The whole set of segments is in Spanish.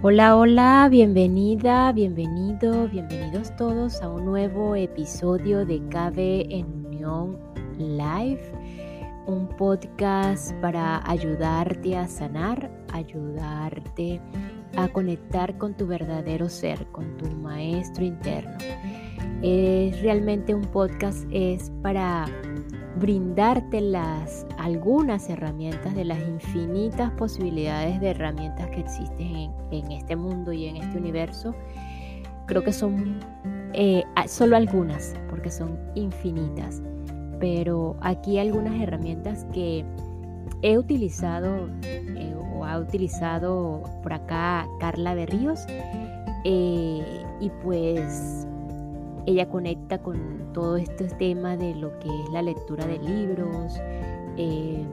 Hola, hola, bienvenida, bienvenido, bienvenidos todos a un nuevo episodio de Cabe en Unión Live, un podcast para ayudarte a sanar, ayudarte a conectar con tu verdadero ser, con tu maestro interno. Es realmente un podcast es para brindarte las algunas herramientas de las infinitas posibilidades de herramientas que existen en, este mundo y en este universo. Creo que son eh, solo algunas, porque son infinitas. Pero aquí algunas herramientas que he utilizado eh, o ha utilizado por acá Carla de Ríos. Eh, y pues ella conecta con todo este tema de lo que es la lectura de libros, eh,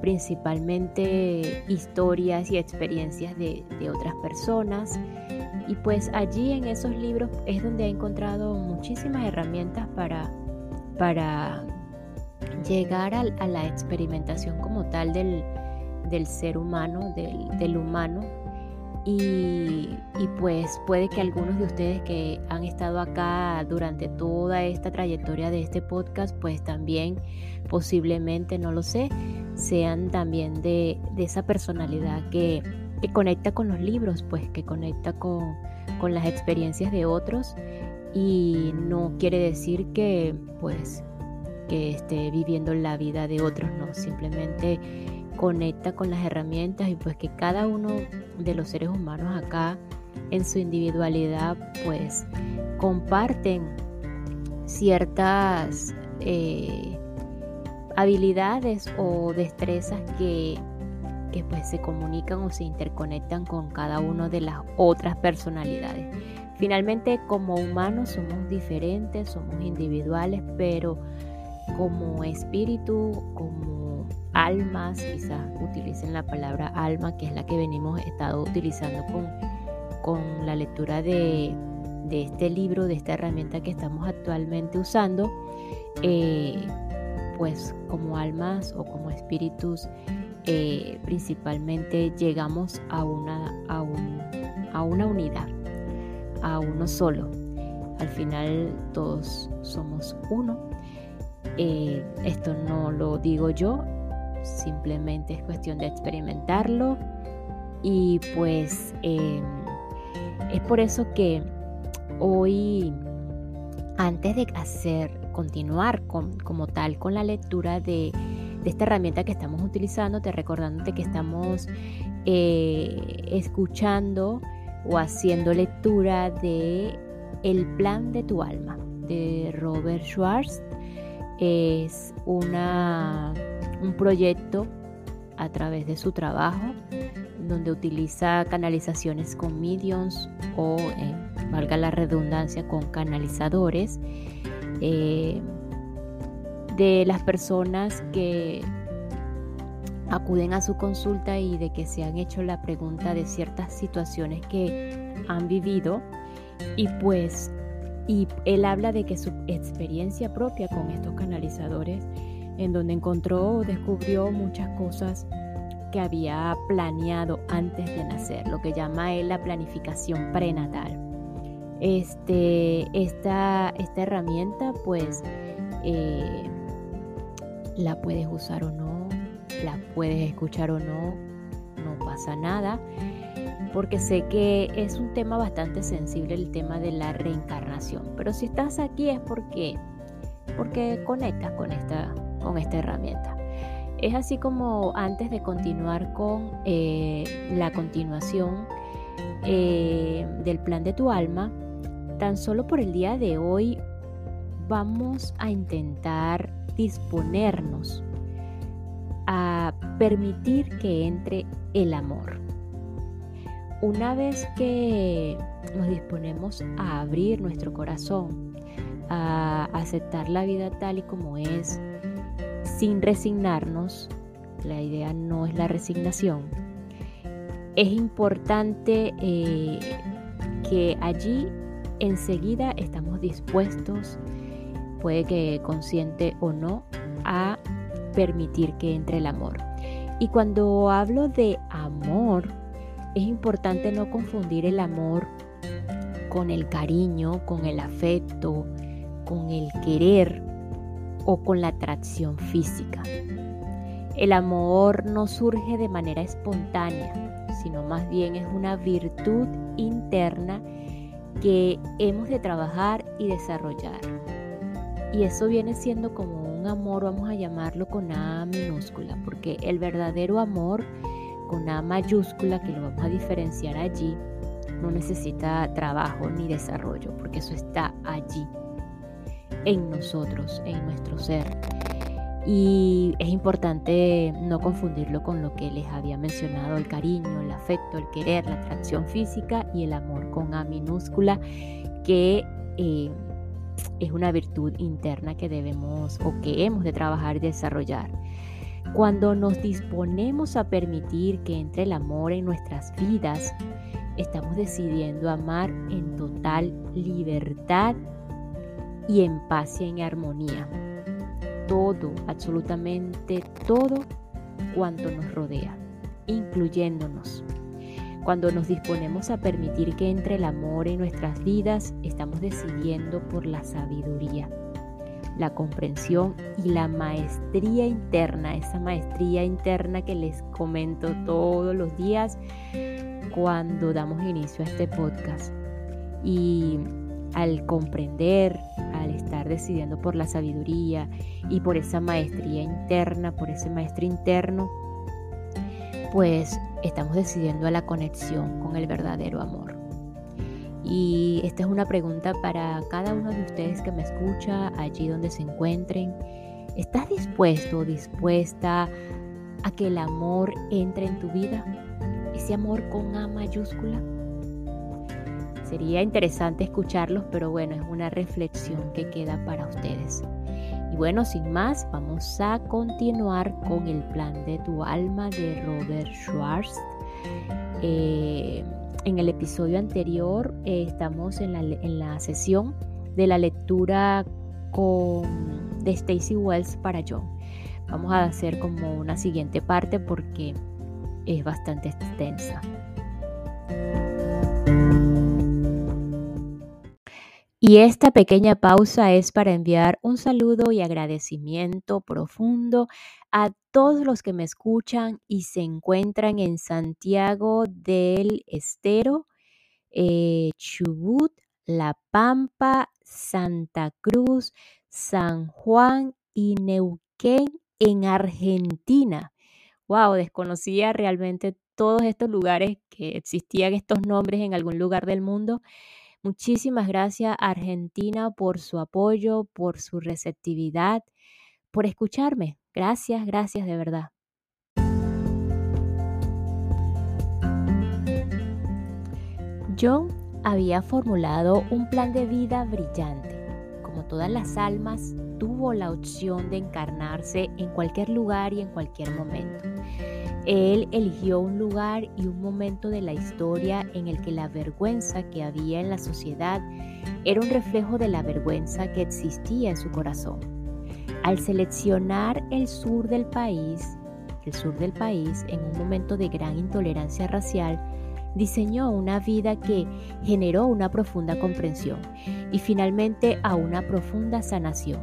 principalmente historias y experiencias de, otras personas. Y pues allí en esos libros es donde ha encontrado muchísimas herramientas para, para llegar a, la experimentación como tal del, ser humano, del, del humano y, pues puede que algunos de ustedes que han estado acá durante toda esta trayectoria de este podcast, pues también posiblemente, no lo sé, sean también de, esa personalidad que, conecta con los libros, pues que conecta con, con las experiencias de otros. Y no quiere decir que pues que esté viviendo la vida de otros, no, simplemente conecta con las herramientas y pues que cada uno de los seres humanos acá en su individualidad pues comparten ciertas eh, habilidades o destrezas que, que pues se comunican o se interconectan con cada una de las otras personalidades. Finalmente como humanos somos diferentes, somos individuales, pero como espíritu, como almas, quizás utilicen la palabra alma, que es la que venimos estado utilizando con, con la lectura de, este libro, de esta herramienta que estamos actualmente usando, eh, pues como almas o como espíritus, eh, principalmente llegamos a una, a, a una unidad, a uno solo. Al final todos somos uno. Eh, esto no lo digo yo, simplemente es cuestión de experimentarlo. Y pues em, es por eso que hoy antes de hacer continuar como tal con la lectura de, esta herramienta que estamos utilizando te recordándote que estamos eh, escuchando o haciendo lectura de El plan de tu alma de Robert Schwartz. Es una un proyecto a través de su trabajo donde utiliza canalizaciones con mediums o, eh, valga la redundancia, con canalizadores eh, de las personas que acuden a su consulta y de que se han hecho la pregunta de ciertas situaciones que han vivido. Y pues y él habla de que su experiencia propia con estos canalizadores en donde encontró o descubrió muchas cosas que había planeado antes de nacer, lo que llama él la planificación prenatal. Este, esta, esta herramienta pues eh, la puedes usar o no, la puedes escuchar o no, no pasa nada, porque sé que es un tema bastante sensible el tema de la reencarnación, pero si estás aquí es porque, porque conectas con esta, con esta herramienta. Es así como antes de continuar con eh, la continuación eh, del plan de tu alma, tan solo por el día de hoy vamos a intentar disponernos a permitir que entre el amor. Una vez que nos disponemos a abrir nuestro corazón, a aceptar la vida tal y como es, sin resignarnos, la idea no es la resignación, es importante eh, que allí enseguida estamos dispuestos, puede que consciente o no, a permitir que entre el amor. Y cuando hablo de amor, es importante no confundir el amor con el cariño, con el afecto, con el querer o con la atracción física. El amor no surge de manera espontánea, sino más bien es una virtud interna que hemos de trabajar y desarrollar. Y eso viene siendo como un amor, vamos a llamarlo con A minúscula, porque el verdadero amor con A mayúscula, que lo vamos a diferenciar allí, no necesita trabajo ni desarrollo, porque eso está allí, en nosotros, en nuestro ser. Y es importante no confundirlo con lo que les había mencionado, el cariño, el afecto, el querer, la atracción física y el amor con A minúscula, que eh, es una virtud interna que debemos o que hemos de trabajar y desarrollar. Cuando nos disponemos a permitir que entre el amor en nuestras vidas, estamos decidiendo amar en total libertad y en paz y en armonía todo, absolutamente todo cuanto nos rodea, incluyéndonos. Cuando nos disponemos a permitir que entre el amor en nuestras vidas, estamos decidiendo por la sabiduría, la comprensión y la maestría interna, esa maestría interna que les comento todos los días cuando damos inicio a este podcast. Y al comprender, estar decidiendo por la sabiduría y por esa maestría interna, por ese maestro interno, pues estamos decidiendo a la conexión con el verdadero amor. Y esta es una pregunta para cada uno de ustedes que me escucha allí donde se encuentren. ¿Estás dispuesto o dispuesta a que el amor entre en tu vida? Ese amor con A mayúscula. Sería interesante escucharlos, pero bueno, es una reflexión que queda para ustedes. Y bueno, sin más, vamos a continuar con el plan de tu alma de Robert Schwartz. Eh, en el episodio anterior eh, estamos en la, en la, sesión de la lectura con, de Stacy Wells para John. Vamos a hacer como una siguiente parte porque es bastante extensa. Y esta pequeña pausa es para enviar un saludo y agradecimiento profundo a todos los que me escuchan y se encuentran en Santiago del Estero, eh, Chubut, La Pampa, Santa Cruz, San Juan y Neuquén en Argentina. Wow, desconocía realmente todos estos lugares que existían estos nombres en algún lugar del mundo. Muchísimas gracias Argentina por su apoyo, por su receptividad, por escucharme. Gracias, gracias de verdad. Yo había formulado un plan de vida brillante. Como todas las almas, tuvo la opción de encarnarse en cualquier lugar y en cualquier momento. Él eligió un lugar y un momento de la historia en el que la vergüenza que había en la sociedad era un reflejo de la vergüenza que existía en su corazón. Al seleccionar el sur del país, el sur del país en un momento de gran intolerancia racial, diseñó una vida que generó una profunda comprensión y finalmente a una profunda sanación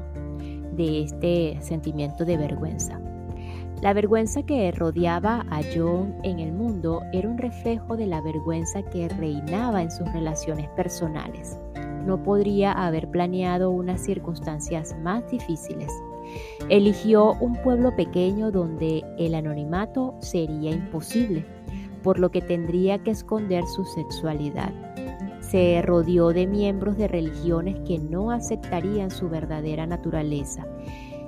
de este sentimiento de vergüenza. La vergüenza que rodeaba a John en el mundo era un reflejo de la vergüenza que reinaba en sus relaciones personales. No podría haber planeado unas circunstancias más difíciles. Eligió un pueblo pequeño donde el anonimato sería imposible, por lo que tendría que esconder su sexualidad. Se rodeó de miembros de religiones que no aceptarían su verdadera naturaleza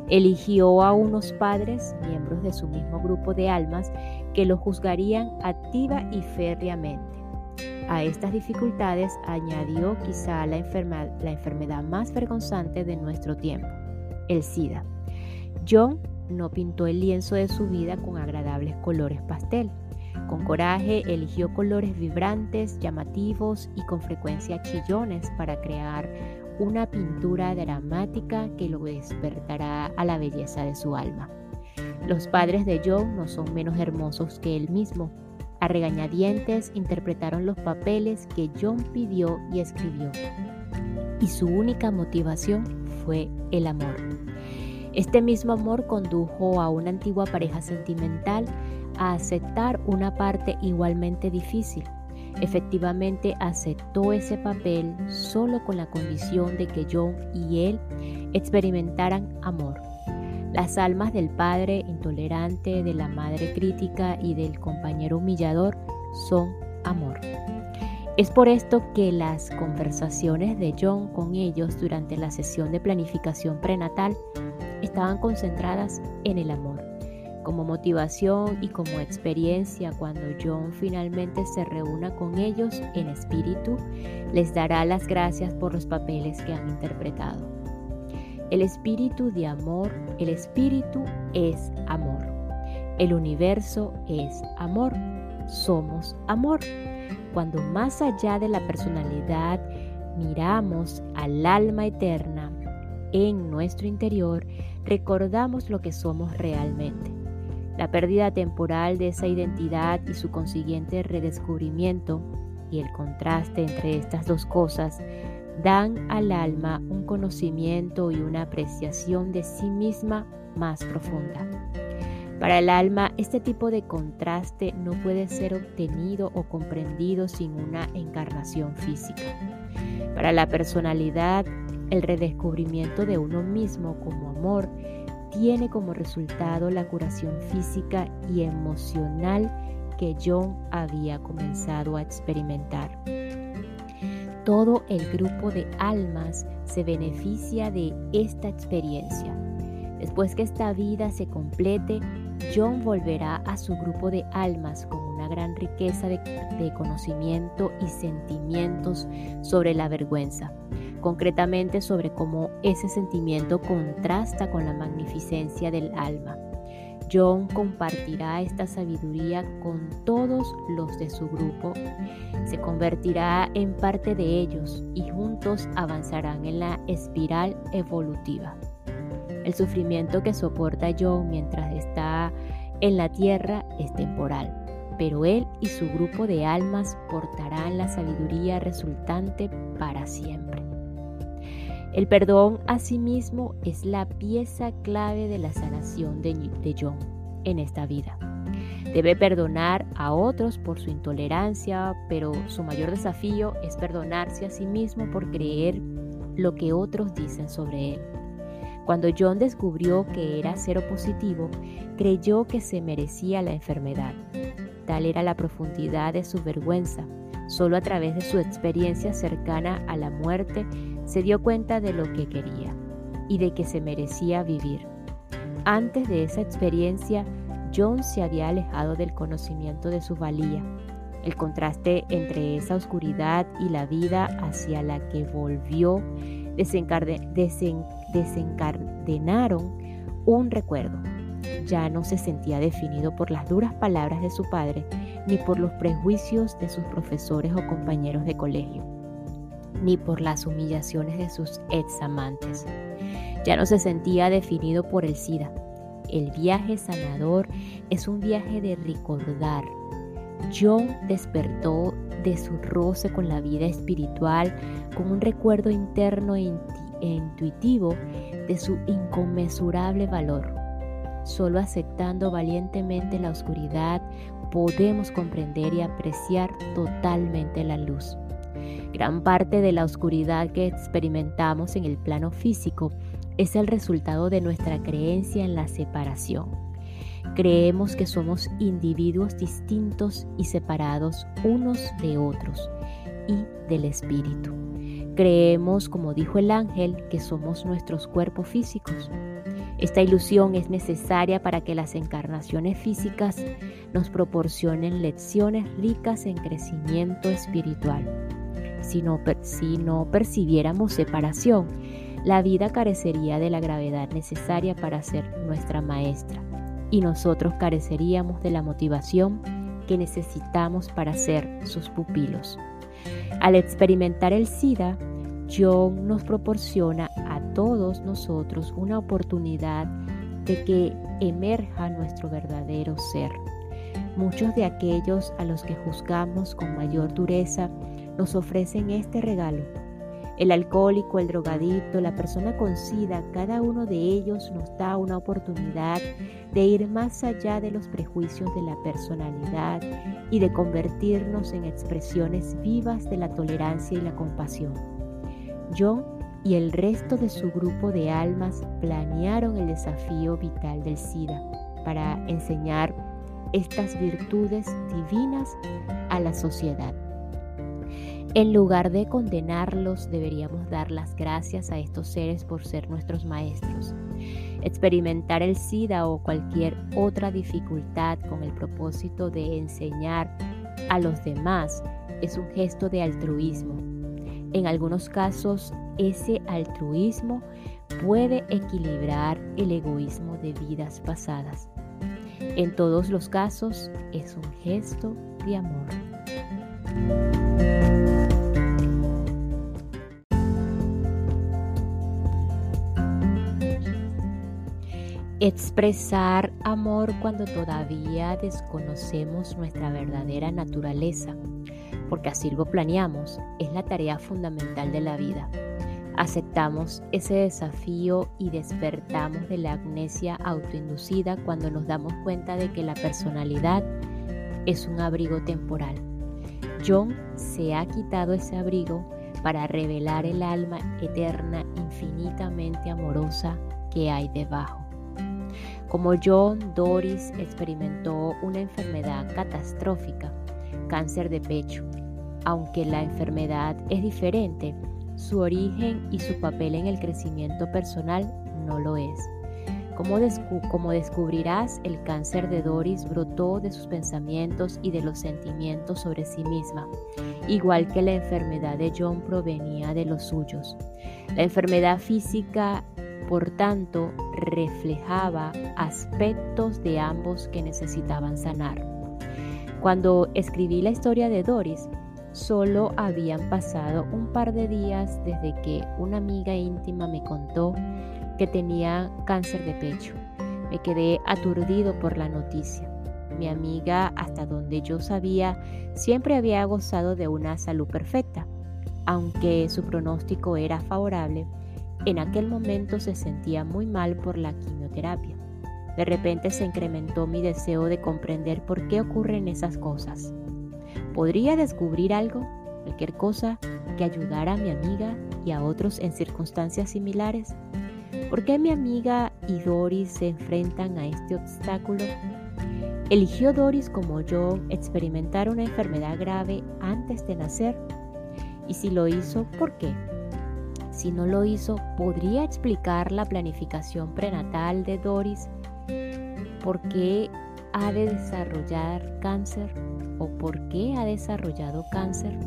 Eligió a unos padres, miembros de su mismo grupo de almas, que lo juzgarían activa y férreamente. A estas dificultades añadió quizá la, la enfermedad más vergonzante de nuestro tiempo, el SIDA. John no pintó el lienzo de su vida con agradables colores pastel. Con coraje eligió colores vibrantes, llamativos y con frecuencia chillones para crear una pintura dramática que lo despertará a la belleza de su alma. Los padres de John no son menos hermosos que él mismo. A regañadientes interpretaron los papeles que John pidió y escribió. Y su única motivación fue el amor. Este mismo amor condujo a una antigua pareja sentimental a aceptar una parte igualmente difícil. Efectivamente aceptó ese papel solo con la condición de que John y él experimentaran amor. Las almas del padre intolerante, de la madre crítica y del compañero humillador son amor. Es por esto que las conversaciones de John con ellos durante la sesión de planificación prenatal estaban concentradas en el amor. Como motivación y como experiencia, cuando John finalmente se reúna con ellos en espíritu, les dará las gracias por los papeles que han interpretado. El espíritu de amor, el espíritu es amor. El universo es amor. Somos amor. Cuando más allá de la personalidad miramos al alma eterna en nuestro interior, recordamos lo que somos realmente. La pérdida temporal de esa identidad y su consiguiente redescubrimiento y el contraste entre estas dos cosas dan al alma un conocimiento y una apreciación de sí misma más profunda. Para el alma, este tipo de contraste no puede ser obtenido o comprendido sin una encarnación física. Para la personalidad, el redescubrimiento de uno mismo como amor tiene como resultado la curación física y emocional que John había comenzado a experimentar. Todo el grupo de almas se beneficia de esta experiencia. Después que esta vida se complete, John volverá a su grupo de almas con una gran riqueza de, conocimiento y sentimientos sobre la vergüenza, concretamente sobre cómo ese sentimiento contrasta con la magnificencia del alma. John compartirá esta sabiduría con todos los de su grupo, se convertirá en parte de ellos y juntos avanzarán en la espiral evolutiva. El sufrimiento que soporta John mientras está en la tierra es temporal, pero él y su grupo de almas portarán la sabiduría resultante para siempre. El perdón a sí mismo es la pieza clave de la sanación de, John en esta vida. Debe perdonar a otros por su intolerancia, pero su mayor desafío es perdonarse a sí mismo por creer lo que otros dicen sobre él. Cuando John descubrió que era cero positivo, creyó que se merecía la enfermedad. Tal era la profundidad de su vergüenza. Solo a través de su experiencia cercana a la muerte se dio cuenta de lo que quería y de que se merecía vivir. Antes de esa experiencia, John se había alejado del conocimiento de su valía. El contraste entre esa oscuridad y la vida hacia la que volvió desencadenaron un recuerdo. Ya no se sentía definido por las duras palabras de su padre ni por los prejuicios de sus profesores o compañeros de colegio ni por las humillaciones de sus ex amantes. Ya no se sentía definido por el SIDA. El viaje sanador es un viaje de recordar. John despertó de su roce con la vida espiritual con un recuerdo interno e, e intuitivo de su inconmensurable valor. Solo aceptando valientemente la oscuridad podemos comprender y apreciar totalmente la luz. Gran parte de la oscuridad que experimentamos en el plano físico es el resultado de nuestra creencia en la separación. Creemos que somos individuos distintos y separados unos de otros y del espíritu. Creemos, como dijo el ángel, que somos nuestros cuerpos físicos. Esta ilusión es necesaria para que las encarnaciones físicas nos proporcionen lecciones ricas en crecimiento espiritual si no, percibiéramos separación, la vida carecería de la gravedad necesaria para ser nuestra maestra y nosotros careceríamos de la motivación que necesitamos para ser sus pupilos. Al experimentar el SIDA, John nos proporciona a todos nosotros una oportunidad de que emerja nuestro verdadero ser. Muchos de aquellos a los que juzgamos con mayor dureza nos ofrecen este regalo. El alcohólico, el drogadito, la persona con sida, cada uno de ellos nos da una oportunidad de ir más allá de los prejuicios de la personalidad y de convertirnos en expresiones vivas de la tolerancia y la compasión. John y el resto de su grupo de almas planearon el desafío vital del SIDA para enseñar estas virtudes divinas a la sociedad. En lugar de condenarlos, deberíamos dar las gracias a estos seres por ser nuestros maestros. Experimentar el SIDA o cualquier otra dificultad con el propósito de enseñar a los demás es un gesto de altruismo. En algunos casos, ese altruismo puede equilibrar el egoísmo de vidas pasadas. En todos los casos, es un gesto de amor. Expresar amor cuando todavía desconocemos nuestra verdadera naturaleza, porque así lo planeamos, es la tarea fundamental de la vida. Aceptamos ese desafío y despertamos de la amnesia autoinducida cuando nos damos cuenta de que la personalidad es un abrigo temporal. John se ha quitado ese abrigo para revelar el alma eterna, infinitamente amorosa que hay debajo. Como John, Doris experimentó una enfermedad catastrófica, cáncer de pecho. Aunque la enfermedad es diferente, su origen y su papel en el crecimiento personal no lo es. Como, como, descubrirás, el cáncer de Doris brotó de sus pensamientos y de los sentimientos sobre sí misma, igual que la enfermedad de John provenía de los suyos. La enfermedad física por tanto, reflejaba aspectos de ambos que necesitaban sanar. Cuando escribí la historia de Doris, solo habían pasado un par de días desde que una amiga íntima me contó que tenía cáncer de pecho. Me quedé aturdido por la noticia. Mi amiga, hasta donde yo sabía, siempre había gozado de una salud perfecta. Aunque su pronóstico era favorable, en aquel momento se sentía muy mal por la quimioterapia. De repente se incrementó mi deseo de comprender por qué ocurren esas cosas. ¿Podría descubrir algo, cualquier cosa, que ayudara a mi amiga y a otros en circunstancias similares? ¿Por qué mi amiga y Doris se enfrentan a este obstáculo? ¿Eligió Doris como yo experimentar una enfermedad grave antes de nacer? Y si lo hizo, ¿por qué? Si no lo hizo, ¿podría explicar la planificación prenatal de Doris? ¿Por qué ha de desarrollar cáncer? ¿O por qué ha desarrollado cáncer?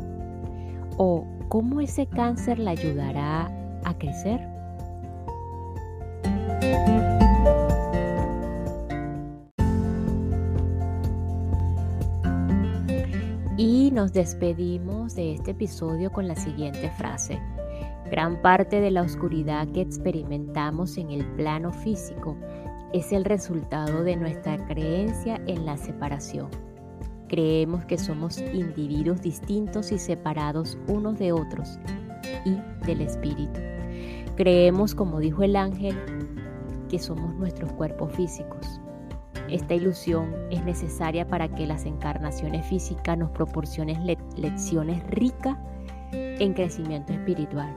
¿O cómo ese cáncer la ayudará a crecer? Y nos despedimos de este episodio con la siguiente frase. Gran parte de la oscuridad que experimentamos en el plano físico es el resultado de nuestra creencia en la separación. Creemos que somos individuos distintos y separados unos de otros y del espíritu. Creemos, como dijo el ángel, que somos nuestros cuerpos físicos. Esta ilusión es necesaria para que las encarnaciones físicas nos proporcionen lecciones ricas en crecimiento espiritual.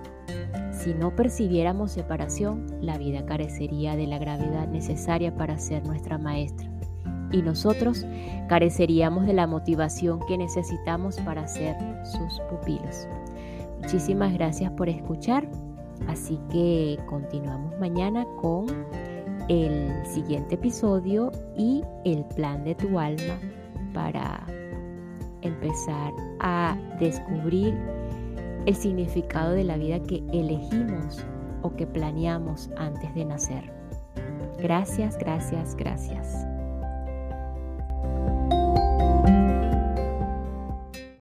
Si no percibiéramos separación, la vida carecería de la gravedad necesaria para ser nuestra maestra y nosotros careceríamos de la motivación que necesitamos para ser sus pupilos. Muchísimas gracias por escuchar, así que continuamos mañana con el siguiente episodio y el plan de tu alma para empezar a descubrir el significado de la vida que elegimos o que planeamos antes de nacer. Gracias, gracias, gracias.